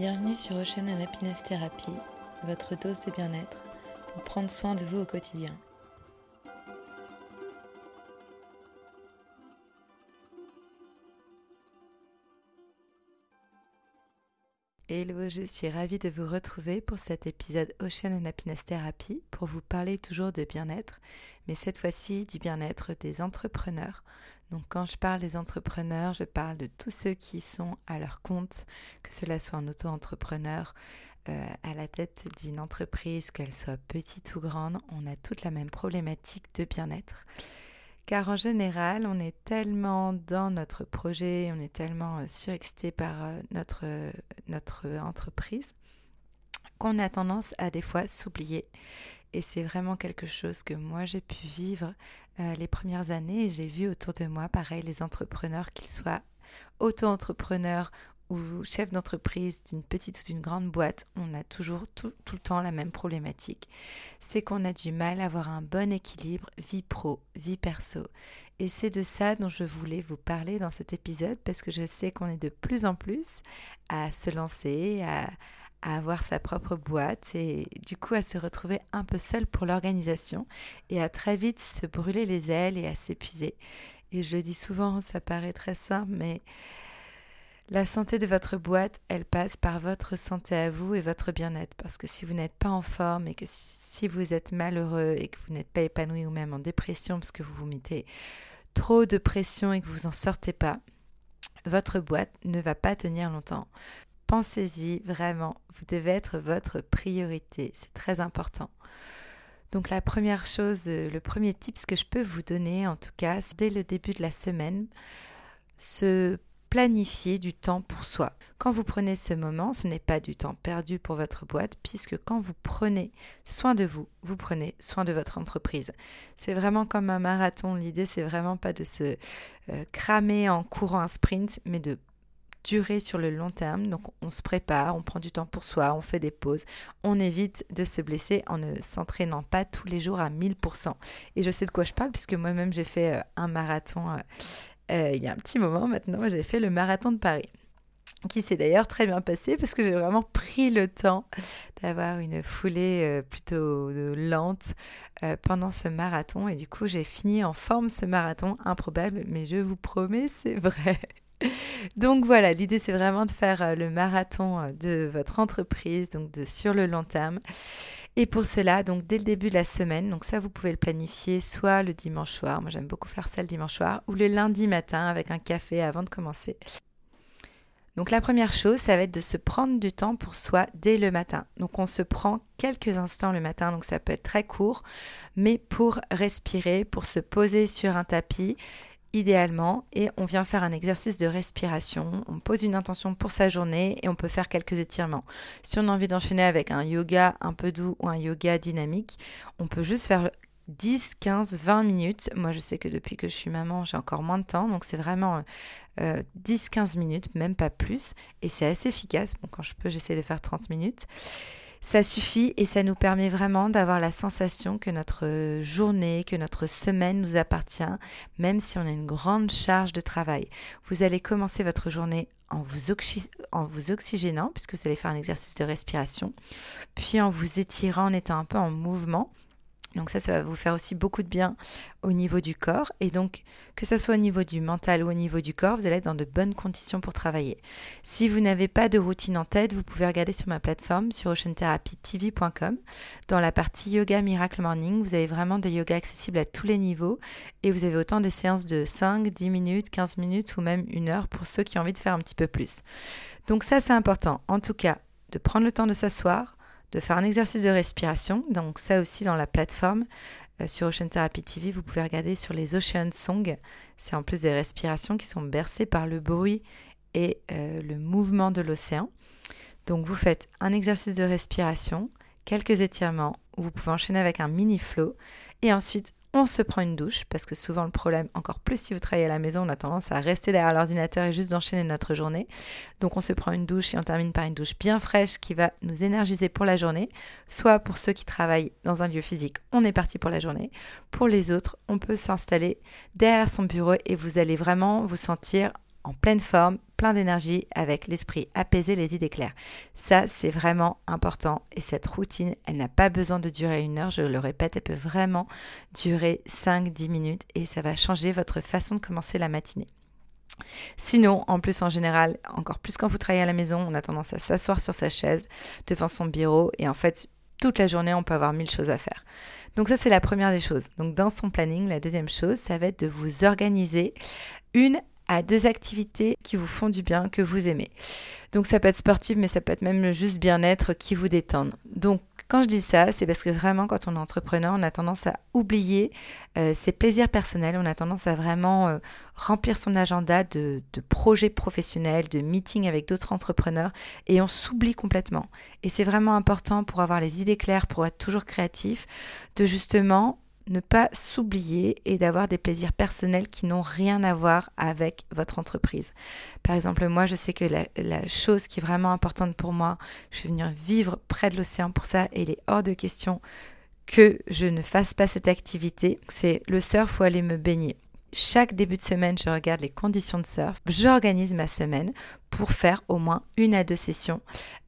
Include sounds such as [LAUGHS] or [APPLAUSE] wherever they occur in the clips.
Bienvenue sur Ocean Happiness Therapy, votre dose de bien-être pour prendre soin de vous au quotidien. Hello, je suis ravie de vous retrouver pour cet épisode Ocean and Happiness Therapy pour vous parler toujours de bien-être, mais cette fois-ci du bien-être des entrepreneurs, donc quand je parle des entrepreneurs, je parle de tous ceux qui sont à leur compte, que cela soit un auto-entrepreneur, euh, à la tête d'une entreprise, qu'elle soit petite ou grande, on a toute la même problématique de bien-être. Car en général, on est tellement dans notre projet, on est tellement euh, surexcité par euh, notre, notre entreprise qu'on a tendance à des fois s'oublier et c'est vraiment quelque chose que moi j'ai pu vivre euh, les premières années. J'ai vu autour de moi, pareil, les entrepreneurs, qu'ils soient auto-entrepreneurs ou chefs d'entreprise d'une petite ou d'une grande boîte, on a toujours tout, tout, le temps la même problématique. C'est qu'on a du mal à avoir un bon équilibre vie pro, vie perso. Et c'est de ça dont je voulais vous parler dans cet épisode parce que je sais qu'on est de plus en plus à se lancer, à, à avoir sa propre boîte et du coup à se retrouver un peu seul pour l'organisation et à très vite se brûler les ailes et à s'épuiser. Et je le dis souvent, ça paraît très simple, mais la santé de votre boîte, elle passe par votre santé à vous et votre bien-être. Parce que si vous n'êtes pas en forme et que si vous êtes malheureux et que vous n'êtes pas épanoui ou même en dépression parce que vous vous mettez trop de pression et que vous en sortez pas, votre boîte ne va pas tenir longtemps. Pensez-y vraiment, vous devez être votre priorité, c'est très important. Donc la première chose, euh, le premier tip que je peux vous donner en tout cas, c'est dès le début de la semaine, se planifier du temps pour soi. Quand vous prenez ce moment, ce n'est pas du temps perdu pour votre boîte, puisque quand vous prenez soin de vous, vous prenez soin de votre entreprise. C'est vraiment comme un marathon. L'idée, c'est vraiment pas de se euh, cramer en courant un sprint, mais de durer sur le long terme. Donc on se prépare, on prend du temps pour soi, on fait des pauses, on évite de se blesser en ne s'entraînant pas tous les jours à 1000%. Et je sais de quoi je parle puisque moi-même j'ai fait euh, un marathon euh, euh, il y a un petit moment maintenant, j'ai fait le marathon de Paris qui s'est d'ailleurs très bien passé parce que j'ai vraiment pris le temps d'avoir une foulée plutôt lente pendant ce marathon et du coup j'ai fini en forme ce marathon improbable mais je vous promets c'est vrai donc voilà, l'idée c'est vraiment de faire euh, le marathon euh, de votre entreprise, donc de sur le long terme. Et pour cela, donc dès le début de la semaine, donc ça vous pouvez le planifier soit le dimanche soir, moi j'aime beaucoup faire ça le dimanche soir, ou le lundi matin avec un café avant de commencer. Donc la première chose, ça va être de se prendre du temps pour soi dès le matin. Donc on se prend quelques instants le matin, donc ça peut être très court, mais pour respirer, pour se poser sur un tapis idéalement et on vient faire un exercice de respiration, on pose une intention pour sa journée et on peut faire quelques étirements. Si on a envie d'enchaîner avec un yoga un peu doux ou un yoga dynamique, on peut juste faire 10, 15, 20 minutes. Moi je sais que depuis que je suis maman j'ai encore moins de temps donc c'est vraiment 10-15 euh, minutes, même pas plus et c'est assez efficace. Bon quand je peux j'essaie de faire 30 minutes. Ça suffit et ça nous permet vraiment d'avoir la sensation que notre journée, que notre semaine nous appartient, même si on a une grande charge de travail. Vous allez commencer votre journée en vous, en vous oxygénant, puisque vous allez faire un exercice de respiration, puis en vous étirant, en étant un peu en mouvement, donc ça, ça va vous faire aussi beaucoup de bien au niveau du corps. Et donc, que ce soit au niveau du mental ou au niveau du corps, vous allez être dans de bonnes conditions pour travailler. Si vous n'avez pas de routine en tête, vous pouvez regarder sur ma plateforme sur oceantherapytv.com. Dans la partie Yoga Miracle Morning, vous avez vraiment des yoga accessibles à tous les niveaux. Et vous avez autant de séances de 5, 10 minutes, 15 minutes ou même une heure pour ceux qui ont envie de faire un petit peu plus. Donc ça, c'est important. En tout cas, de prendre le temps de s'asseoir, de faire un exercice de respiration. Donc ça aussi dans la plateforme euh, sur Ocean Therapy TV, vous pouvez regarder sur les Ocean Songs. C'est en plus des respirations qui sont bercées par le bruit et euh, le mouvement de l'océan. Donc vous faites un exercice de respiration, quelques étirements, vous pouvez enchaîner avec un mini flow et ensuite on se prend une douche, parce que souvent le problème, encore plus si vous travaillez à la maison, on a tendance à rester derrière l'ordinateur et juste d'enchaîner notre journée. Donc on se prend une douche et on termine par une douche bien fraîche qui va nous énergiser pour la journée. Soit pour ceux qui travaillent dans un lieu physique, on est parti pour la journée. Pour les autres, on peut s'installer derrière son bureau et vous allez vraiment vous sentir en pleine forme, plein d'énergie, avec l'esprit apaisé, les idées claires. Ça, c'est vraiment important. Et cette routine, elle n'a pas besoin de durer une heure, je le répète, elle peut vraiment durer 5-10 minutes et ça va changer votre façon de commencer la matinée. Sinon, en plus, en général, encore plus quand vous travaillez à la maison, on a tendance à s'asseoir sur sa chaise devant son bureau et en fait, toute la journée, on peut avoir mille choses à faire. Donc ça, c'est la première des choses. Donc dans son planning, la deuxième chose, ça va être de vous organiser une à deux activités qui vous font du bien, que vous aimez. Donc ça peut être sportif, mais ça peut être même juste bien-être qui vous détendent. Donc quand je dis ça, c'est parce que vraiment, quand on est entrepreneur, on a tendance à oublier euh, ses plaisirs personnels, on a tendance à vraiment euh, remplir son agenda de, de, projets professionnels, de meetings avec d'autres entrepreneurs, et on s'oublie complètement. Et c'est vraiment important pour avoir les idées claires, pour être toujours créatif, de justement ne pas s'oublier et d'avoir des plaisirs personnels qui n'ont rien à voir avec votre entreprise. Par exemple, moi, je sais que la, chose qui est vraiment importante pour moi, je vais venir vivre près de l'océan pour ça et il est hors de question que je ne fasse pas cette activité. C'est le surf ou aller me baigner. Chaque début de semaine, je regarde les conditions de surf. J'organise ma semaine pour faire au moins une à deux sessions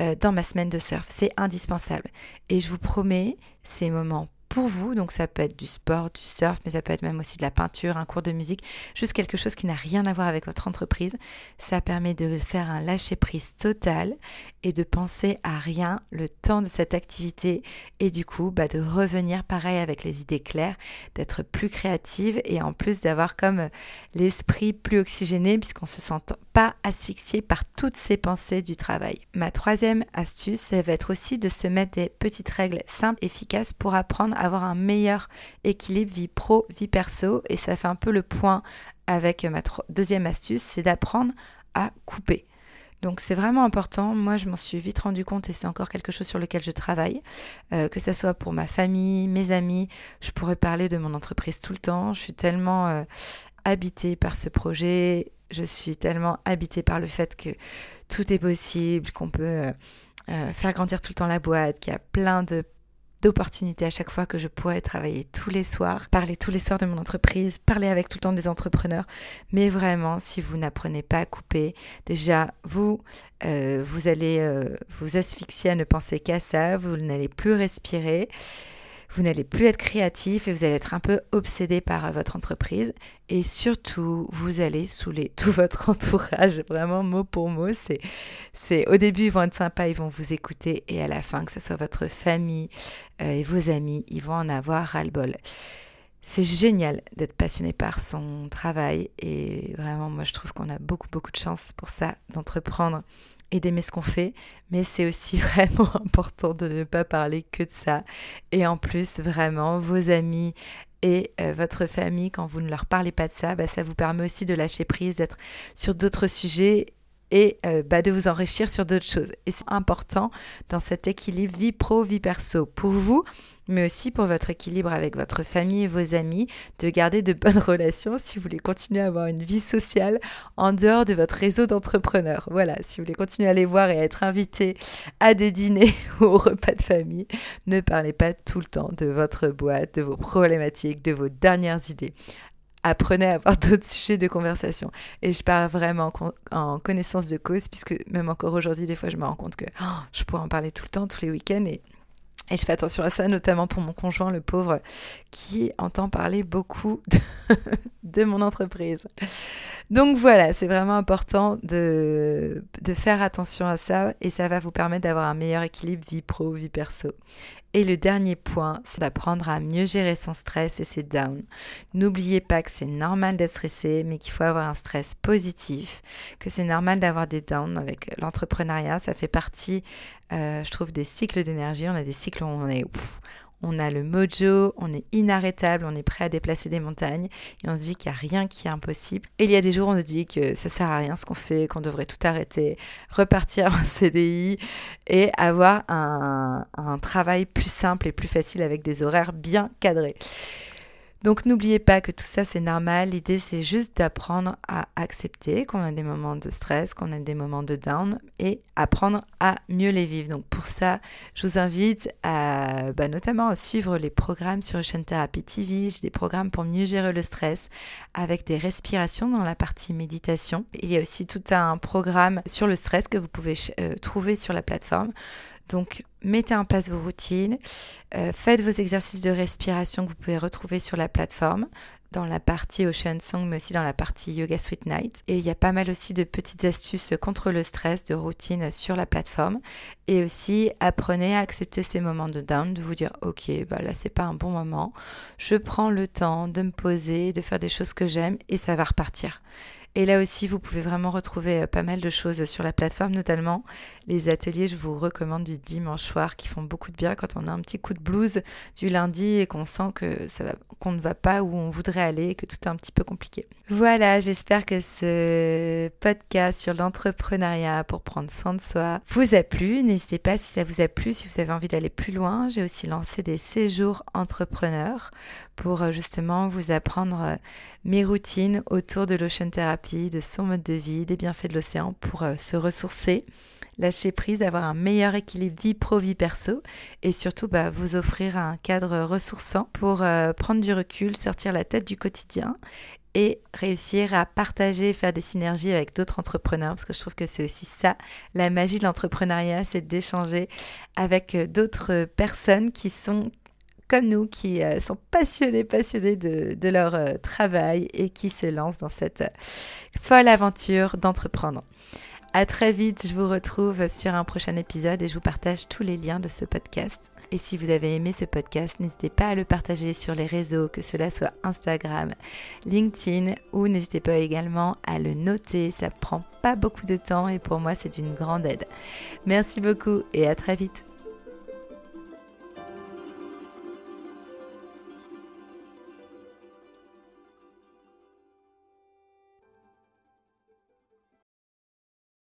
euh, dans ma semaine de surf. C'est indispensable. Et je vous promets, ces moments pour vous. Donc ça peut être du sport, du surf, mais ça peut être même aussi de la peinture, un cours de musique, juste quelque chose qui n'a rien à voir avec votre entreprise. Ça permet de faire un lâcher-prise total et de penser à rien le temps de cette activité et du coup bah, de revenir pareil avec les idées claires, d'être plus créative et en plus d'avoir comme l'esprit plus oxygéné puisqu'on se sent pas asphyxié par toutes ces pensées du travail. Ma troisième astuce, ça va être aussi de se mettre des petites règles simples, efficaces pour apprendre avoir un meilleur équilibre vie pro, vie perso et ça fait un peu le point avec ma deuxième astuce, c'est d'apprendre à couper. Donc c'est vraiment important. Moi, je m'en suis vite rendu compte et c'est encore quelque chose sur lequel je travaille. Euh, que ce soit pour ma famille, mes amis, je pourrais parler de mon entreprise tout le temps. Je suis tellement euh, habitée par ce projet. Je suis tellement habitée par le fait que tout est possible, qu'on peut euh, faire grandir tout le temps la boîte, qu'il y a plein de d'opportunités à chaque fois que je pourrais travailler tous les soirs, parler tous les soirs de mon entreprise, parler avec tout le temps des entrepreneurs. Mais vraiment, si vous n'apprenez pas à couper, déjà, vous, euh, vous allez euh, vous asphyxier à ne penser qu'à ça, vous n'allez plus respirer vous n'allez plus être créatif et vous allez être un peu obsédé par euh, votre entreprise. Et surtout, vous allez saouler [LAUGHS] tout votre entourage. Vraiment, mot pour mot, c'est, c'est au début, ils vont être sympas, ils vont vous écouter. Et à la fin, que ce soit votre famille euh, et vos amis, ils vont en avoir ras-le-bol. C'est génial d'être passionné par son travail et vraiment moi je trouve qu'on a beaucoup beaucoup de chance pour ça d'entreprendre et d'aimer ce qu'on fait, mais c'est aussi [LAUGHS] vraiment important de ne pas parler que de ça. Et en plus, vraiment, vos amis et euh, votre famille, quand vous ne leur parlez pas de ça, bah, ça vous permet aussi de lâcher prise, d'être sur d'autres sujets et euh, bah, de vous enrichir sur d'autres choses. Et c'est important dans cet équilibre vie pro, vie perso pour vous, mais aussi pour votre équilibre avec votre famille et vos amis, de garder de bonnes [LAUGHS] relations si vous voulez continuer à avoir une vie sociale en dehors de votre réseau d'entrepreneurs. Voilà, si vous voulez continuer à les voir et à être invité à des dîners [LAUGHS] ou au repas de famille, ne parlez pas tout le temps de votre boîte, de vos problématiques, de vos dernières idées apprenez à avoir [LAUGHS] d'autres sujets de conversation. Et je parle vraiment en connaissance de cause, puisque même encore aujourd'hui, des fois, je me rends compte que oh, je pourrais en parler tout le temps, tous les week-ends. Et, et je fais attention à ça, notamment pour mon conjoint, le pauvre, qui entend parler beaucoup [LAUGHS] de, mon entreprise. Donc voilà, c'est vraiment important de, de faire attention à ça et ça va vous permettre d'avoir un meilleur équilibre vie pro, vie perso. Et le dernier point, c'est d'apprendre à mieux gérer son stress et ses downs. N'oubliez pas que c'est normal d'être stressé, mais qu'il faut avoir un stress positif, que c'est normal d'avoir des downs avec l'entrepreneuriat. Ça fait partie, euh, je trouve, des cycles d'énergie. On a des cycles où on est, on a le mojo, on est inarrêtable, on est prêt à déplacer des montagnes et on se dit qu'il n'y a rien qui est impossible. Et il y a des jours où on se dit que ça sert à rien ce qu'on fait, qu'on devrait tout arrêter, repartir [LAUGHS] en CDI et avoir un, travail plus simple et plus facile avec des horaires bien cadrés. Donc n'oubliez pas que tout ça c'est normal, l'idée c'est juste d'apprendre à accepter qu'on a des moments de stress, qu'on a des moments de down et apprendre à mieux les vivre. Donc pour ça, je vous invite à bah, notamment à suivre les programmes sur Ocean Therapy TV. J'ai des programmes pour mieux gérer le stress avec des respirations dans la partie méditation. Il y a aussi tout un programme sur le stress que vous pouvez euh, trouver sur la plateforme. Donc, mettez en place vos routines, euh, faites vos exercices de respiration que vous pouvez retrouver sur la plateforme dans la partie Ocean Song, mais aussi dans la partie Yoga Sweet Night. Et il y a pas mal aussi de petites astuces contre le stress, de routines sur la plateforme. Et aussi, apprenez à accepter ces moments de down, de vous dire, ok, bah là, c'est pas un bon moment. Je prends le temps de me poser, de faire des choses que j'aime et ça va repartir. Et là aussi, vous pouvez vraiment retrouver euh, pas mal de choses sur la plateforme, notamment les ateliers, je vous recommande du dimanche soir, qui font beaucoup de bien quand on a un petit coup de blues du lundi et qu'on sent que ça va, qu'on ne va pas où on voudrait aller, que tout est un petit peu compliqué. Voilà, j'espère que ce podcast sur l'entrepreneuriat pour prendre soin de soi vous a plu. N'hésitez pas si ça vous a plu, si vous avez envie d'aller plus loin. J'ai aussi lancé des séjours entrepreneurs pour euh, justement vous apprendre euh, mes routines autour de l'ocean therapy, de son mode de vie, des bienfaits de l'océan pour euh, se ressourcer, lâcher prise, avoir un meilleur équilibre vie pro, vie perso et surtout bah, vous offrir un cadre ressourçant pour euh, prendre du recul, sortir la tête du quotidien et réussir à partager, faire des synergies avec d'autres entrepreneurs, parce que je trouve que c'est aussi ça, la magie de l'entrepreneuriat, c'est d'échanger avec euh, d'autres personnes qui sont comme nous, qui euh, sont passionnés, passionnés de, leur euh, travail et qui se lancent dans cette folle aventure d'entreprendre. À très vite, je vous retrouve sur un prochain épisode et je vous partage tous les liens de ce podcast. Et si vous avez aimé ce podcast, n'hésitez pas à le partager sur les réseaux, que cela soit Instagram, LinkedIn ou n'hésitez pas également à le noter. Ça prend pas beaucoup de temps et pour moi c'est une grande aide. Merci beaucoup et à très vite.